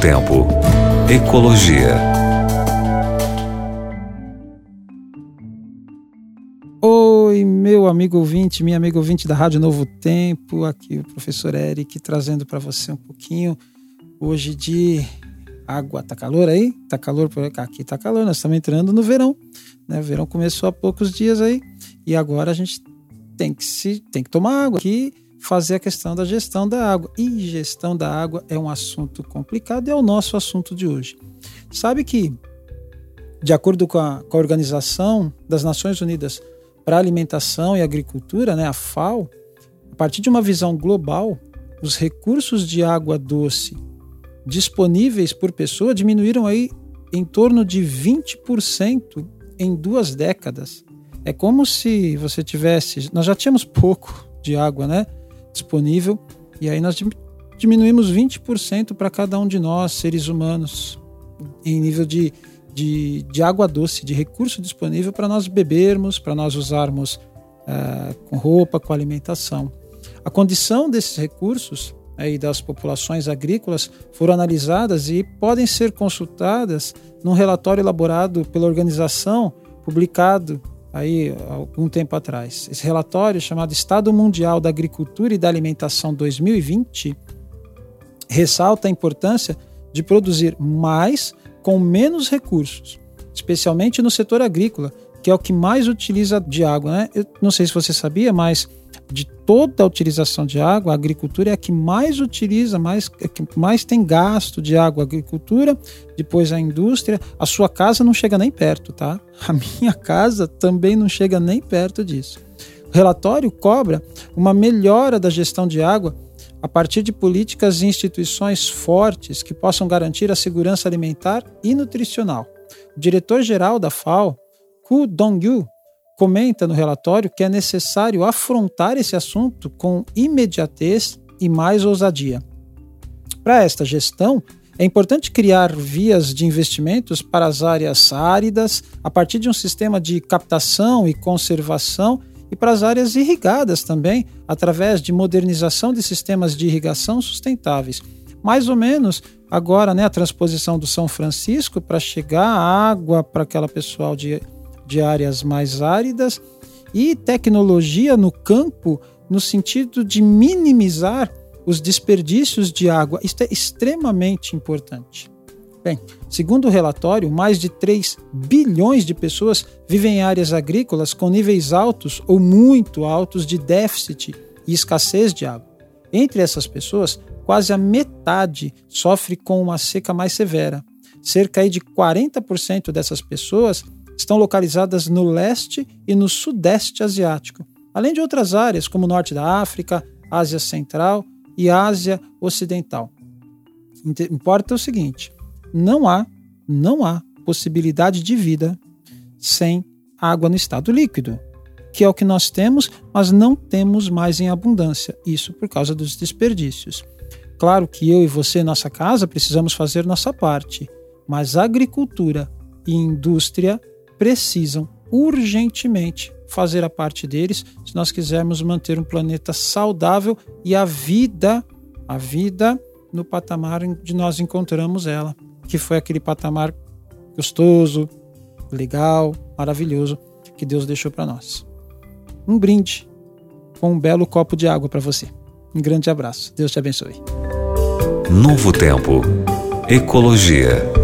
Tempo. Ecologia. Oi, meu amigo ouvinte, minha amiga ouvinte da Rádio Novo Tempo, aqui o professor Eric trazendo para você um pouquinho hoje de água. Tá calor aí? Tá calor por aqui? Tá calor, nós estamos entrando no verão, né? O verão começou há poucos dias aí e agora a gente tem que se tem que tomar água aqui fazer a questão da gestão da água. E gestão da água é um assunto complicado e é o nosso assunto de hoje. Sabe que, de acordo com a, com a Organização das Nações Unidas para Alimentação e Agricultura, né, a FAO, a partir de uma visão global, os recursos de água doce disponíveis por pessoa diminuíram aí em torno de 20% em duas décadas. É como se você tivesse. Nós já tínhamos pouco de água, né? Disponível, e aí nós diminuímos 20% para cada um de nós, seres humanos, em nível de, de, de água doce, de recurso disponível para nós bebermos, para nós usarmos uh, com roupa, com alimentação. A condição desses recursos aí das populações agrícolas foram analisadas e podem ser consultadas num relatório elaborado pela organização, publicado aí algum tempo atrás. Esse relatório, chamado Estado Mundial da Agricultura e da Alimentação 2020, ressalta a importância de produzir mais com menos recursos, especialmente no setor agrícola, que é o que mais utiliza de água. Né? Eu não sei se você sabia, mas de toda a utilização de água, a agricultura é a que mais utiliza, mais, é que mais tem gasto de água. A agricultura, depois a indústria. A sua casa não chega nem perto, tá? A minha casa também não chega nem perto disso. O relatório cobra uma melhora da gestão de água a partir de políticas e instituições fortes que possam garantir a segurança alimentar e nutricional. O diretor-geral da FAO, Ku Dong-yu, comenta no relatório que é necessário afrontar esse assunto com imediatez e mais ousadia. Para esta gestão, é importante criar vias de investimentos para as áreas áridas a partir de um sistema de captação e conservação e para as áreas irrigadas também, através de modernização de sistemas de irrigação sustentáveis. Mais ou menos agora, né, a transposição do São Francisco para chegar água para aquela pessoal de de áreas mais áridas e tecnologia no campo no sentido de minimizar os desperdícios de água. Isto é extremamente importante. Bem, segundo o relatório, mais de 3 bilhões de pessoas vivem em áreas agrícolas com níveis altos ou muito altos de déficit e escassez de água. Entre essas pessoas, quase a metade sofre com uma seca mais severa. Cerca de 40% dessas pessoas estão localizadas no leste e no sudeste asiático, além de outras áreas como o norte da África, Ásia Central e Ásia Ocidental. Importa o seguinte: não há, não há possibilidade de vida sem água no estado líquido, que é o que nós temos, mas não temos mais em abundância. Isso por causa dos desperdícios. Claro que eu e você, nossa casa, precisamos fazer nossa parte, mas agricultura e indústria precisam urgentemente fazer a parte deles se nós quisermos manter um planeta saudável e a vida, a vida no patamar onde nós encontramos ela, que foi aquele patamar gostoso, legal, maravilhoso que Deus deixou para nós. Um brinde com um belo copo de água para você. Um grande abraço. Deus te abençoe. Novo Tempo. Ecologia.